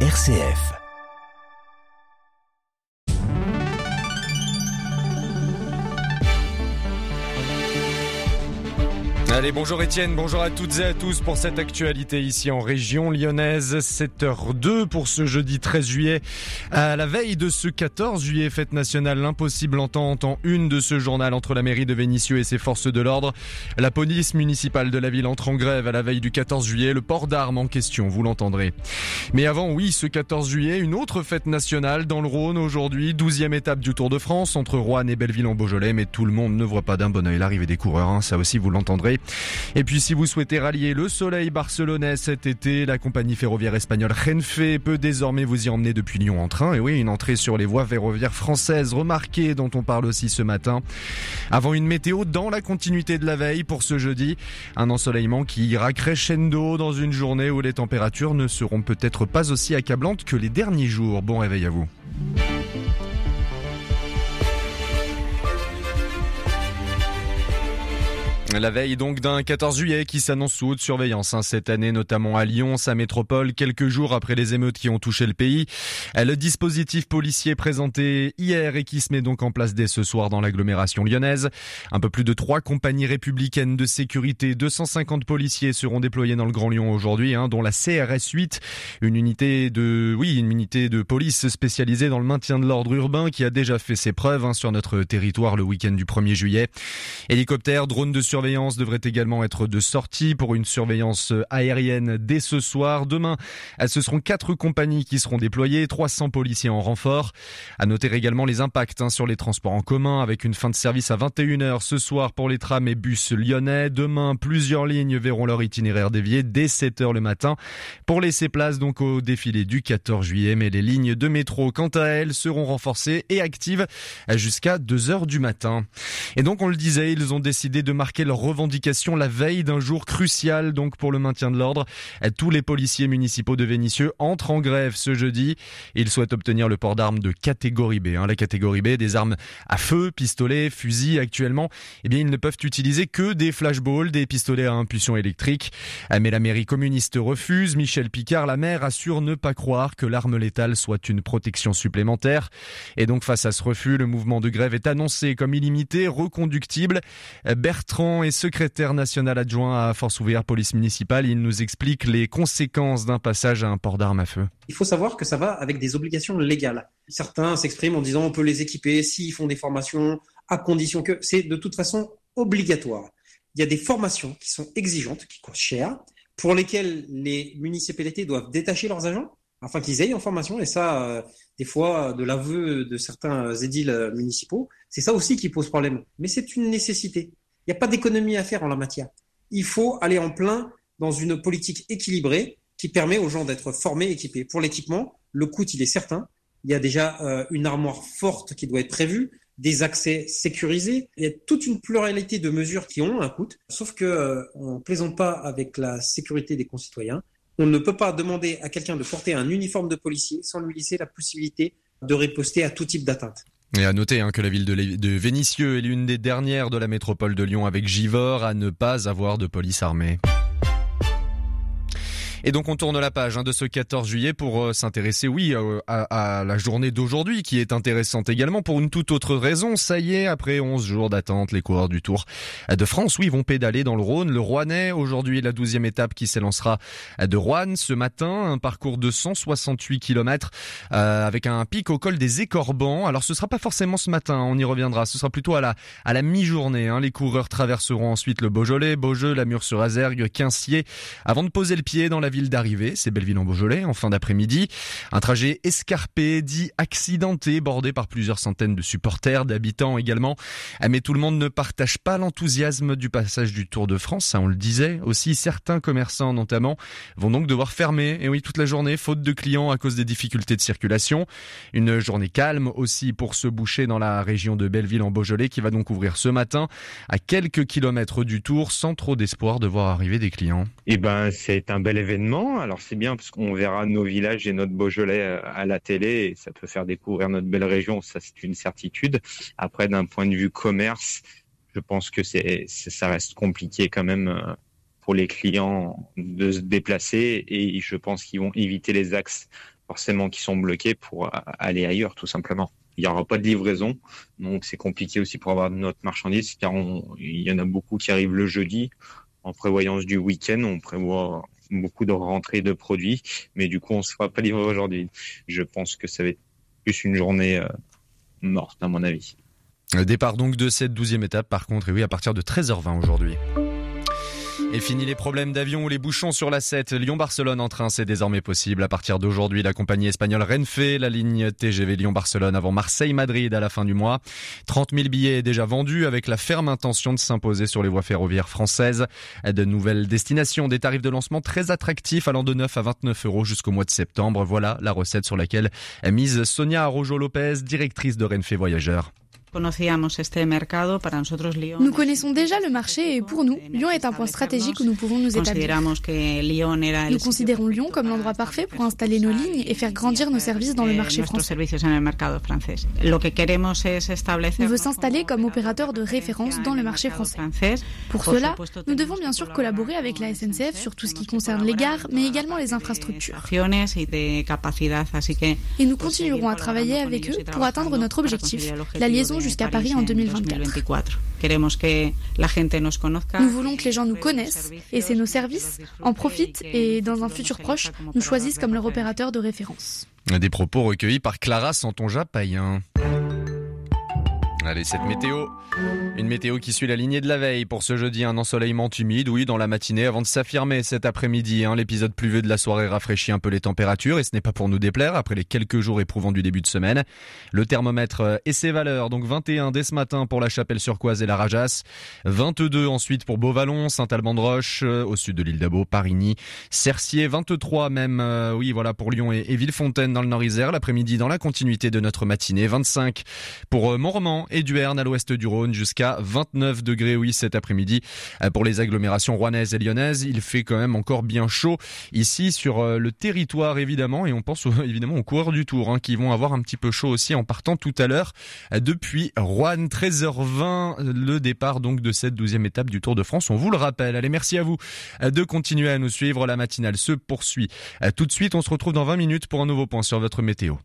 RCF. Allez, bonjour Étienne, bonjour à toutes et à tous pour cette actualité ici en région lyonnaise. 7h02 pour ce jeudi 13 juillet. À la veille de ce 14 juillet, fête nationale, l'impossible entente en une de ce journal entre la mairie de Vénissieux et ses forces de l'ordre. La police municipale de la ville entre en grève à la veille du 14 juillet. Le port d'armes en question, vous l'entendrez. Mais avant, oui, ce 14 juillet, une autre fête nationale dans le Rhône aujourd'hui. 12e étape du Tour de France entre Rouen et Belleville en Beaujolais. Mais tout le monde ne voit pas d'un bon oeil l'arrivée des coureurs. Hein. Ça aussi, vous l'entendrez. Et puis si vous souhaitez rallier le soleil barcelonais cet été, la compagnie ferroviaire espagnole Renfe peut désormais vous y emmener depuis Lyon en train. Et oui, une entrée sur les voies ferroviaires françaises remarquée dont on parle aussi ce matin. Avant une météo dans la continuité de la veille pour ce jeudi, un ensoleillement qui ira crescendo dans une journée où les températures ne seront peut-être pas aussi accablantes que les derniers jours. Bon réveil à vous. La veille donc d'un 14 juillet qui s'annonce sous haute surveillance hein, cette année, notamment à Lyon, sa métropole, quelques jours après les émeutes qui ont touché le pays. Le dispositif policier présenté hier et qui se met donc en place dès ce soir dans l'agglomération lyonnaise. Un peu plus de trois compagnies républicaines de sécurité, 250 policiers seront déployés dans le Grand Lyon aujourd'hui, hein, dont la CRS 8, une unité de, oui, une unité de police spécialisée dans le maintien de l'ordre urbain qui a déjà fait ses preuves hein, sur notre territoire le week-end du 1er juillet. Hélicoptère, drone de surveillance devrait également être de sortie pour une surveillance aérienne dès ce soir. Demain, ce seront quatre compagnies qui seront déployées, 300 policiers en renfort. À noter également les impacts hein, sur les transports en commun avec une fin de service à 21h ce soir pour les trams et bus lyonnais. Demain, plusieurs lignes verront leur itinéraire dévié dès 7h le matin pour laisser place donc au défilé du 14 juillet. Mais les lignes de métro, quant à elles, seront renforcées et actives jusqu'à 2h du matin. Et donc, on le disait, ils ont décidé de marquer leur revendication la veille d'un jour crucial donc pour le maintien de l'ordre. Tous les policiers municipaux de Vénissieux entrent en grève ce jeudi. Ils souhaitent obtenir le port d'armes de catégorie B. Hein. La catégorie B, des armes à feu, pistolets, fusils actuellement, eh bien ils ne peuvent utiliser que des flashballs, des pistolets à impulsion électrique. Mais la mairie communiste refuse. Michel Picard, la maire, assure ne pas croire que l'arme létale soit une protection supplémentaire. Et donc face à ce refus, le mouvement de grève est annoncé comme illimité, reconductible. Bertrand est secrétaire national adjoint à Force ouvrière police municipale. Il nous explique les conséquences d'un passage à un port d'armes à feu. Il faut savoir que ça va avec des obligations légales. Certains s'expriment en disant on peut les équiper s'ils font des formations, à condition que c'est de toute façon obligatoire. Il y a des formations qui sont exigeantes, qui coûtent cher, pour lesquelles les municipalités doivent détacher leurs agents afin qu'ils aient en formation. Et ça, euh, des fois, de l'aveu de certains édiles municipaux, c'est ça aussi qui pose problème. Mais c'est une nécessité. Il n'y a pas d'économie à faire en la matière. Il faut aller en plein dans une politique équilibrée qui permet aux gens d'être formés, équipés. Pour l'équipement, le coût, il est certain. Il y a déjà euh, une armoire forte qui doit être prévue, des accès sécurisés. Il y a toute une pluralité de mesures qui ont un coût. Sauf que euh, on plaisante pas avec la sécurité des concitoyens. On ne peut pas demander à quelqu'un de porter un uniforme de policier sans lui laisser la possibilité de riposter à tout type d'atteinte. Et à noter hein, que la ville de, de Vénissieux est l'une des dernières de la métropole de Lyon avec Givors à ne pas avoir de police armée. Et donc on tourne la page hein, de ce 14 juillet pour euh, s'intéresser, oui, euh, à, la journée d'aujourd'hui qui est intéressante également pour une toute autre raison. Ça y est, après 11 jours d'attente, les coureurs du Tour de France, oui, vont pédaler dans le Rhône. Le Rouennais, aujourd'hui, la 12e étape qui s'élancera de Rouen ce matin, un parcours de 168 km euh, avec un pic au col des Écorbans. Alors ce sera pas forcément ce matin, on y reviendra. Ce sera plutôt à la à la mi-journée. Hein. Les coureurs traverseront ensuite le Beaujolais, Beaujeu, la Mur-sur-Azergue, Quincier, avant de poser le pied dans la ville d'arrivée, c'est Belleville en Beaujolais, en fin d'après-midi. Un trajet escarpé, dit accidenté, bordé par plusieurs centaines de supporters, d'habitants également. Ah, mais tout le monde ne partage pas l'enthousiasme du passage du Tour de France, ça on le disait. Aussi, certains commerçants notamment vont donc devoir fermer, et oui, toute la journée, faute de clients à cause des difficultés de circulation. Une journée calme aussi pour se boucher dans la région de Belleville en Beaujolais qui va donc ouvrir ce matin à quelques kilomètres du Tour sans trop d'espoir de voir arriver des clients. Eh ben, c'est un bel événement alors c'est bien parce qu'on verra nos villages et notre Beaujolais euh, à la télé ça peut faire découvrir notre belle région, ça c'est une certitude. Après, d'un point de vue commerce, je pense que ça reste compliqué quand même euh, pour les clients de se déplacer et je pense qu'ils vont éviter les axes forcément qui sont bloqués pour aller ailleurs tout simplement. Il n'y aura pas de livraison, donc c'est compliqué aussi pour avoir notre marchandise car il y en a beaucoup qui arrivent le jeudi. En prévoyance du week-end, on prévoit beaucoup de rentrées de produits, mais du coup on ne se fera pas livrer aujourd'hui. Je pense que ça va être plus une journée euh, morte à mon avis. Départ donc de cette douzième étape par contre, et oui à partir de 13h20 aujourd'hui. Et fini les problèmes d'avion ou les bouchons sur la 7. Lyon-Barcelone en train, c'est désormais possible. À partir d'aujourd'hui, la compagnie espagnole Renfe, la ligne TGV Lyon-Barcelone avant Marseille-Madrid à la fin du mois. 30 000 billets déjà vendus avec la ferme intention de s'imposer sur les voies ferroviaires françaises. De nouvelles destinations, des tarifs de lancement très attractifs allant de 9 à 29 euros jusqu'au mois de septembre. Voilà la recette sur laquelle mise Sonia Arrojo-Lopez, directrice de Renfe Voyageurs. Nous connaissons déjà le marché et pour nous, Lyon est un point stratégique où nous pouvons nous établir. Nous considérons Lyon comme l'endroit parfait pour installer nos lignes et faire grandir nos services dans le marché français. On veut s'installer comme opérateur de référence dans le marché français. Pour cela, nous devons bien sûr collaborer avec la SNCF sur tout ce qui concerne les gares, mais également les infrastructures. Et nous continuerons à travailler avec eux pour atteindre notre objectif, la liaison jusqu'à Paris en 2024. Nous voulons que les gens nous connaissent et c'est nos services en profitent et dans un futur proche nous choisissent comme leur opérateur de référence. Des propos recueillis par Clara Santonja Payen. Allez, cette météo. Une météo qui suit la lignée de la veille. Pour ce jeudi, un ensoleillement humide, oui, dans la matinée, avant de s'affirmer cet après-midi. Hein. L'épisode pluvieux de la soirée rafraîchit un peu les températures, et ce n'est pas pour nous déplaire, après les quelques jours éprouvants du début de semaine. Le thermomètre euh, et ses valeurs, donc 21 dès ce matin pour la Chapelle-sur-Coise et la Rajas, 22 ensuite pour Beauvallon, Saint-Alban-de-Roche, euh, au sud de l'île d'Abo, Parigny, Cercier, 23 même, euh, oui, voilà, pour Lyon et, Villefontaine dans le Nord-Isère, l'après-midi dans la continuité de notre matinée, 25 pour et Duerne à l'ouest du Rhône jusqu'à 29 degrés oui cet après-midi. Euh, pour les agglomérations rouennaises et lyonnaises, il fait quand même encore bien chaud ici sur euh, le territoire évidemment et on pense évidemment aux coureurs du Tour hein, qui vont avoir un petit peu chaud aussi en partant tout à l'heure euh, depuis Rouen 13h20 le départ donc de cette douzième étape du Tour de France. On vous le rappelle. Allez merci à vous de continuer à nous suivre. La matinale se poursuit tout de suite. On se retrouve dans 20 minutes pour un nouveau point sur votre météo.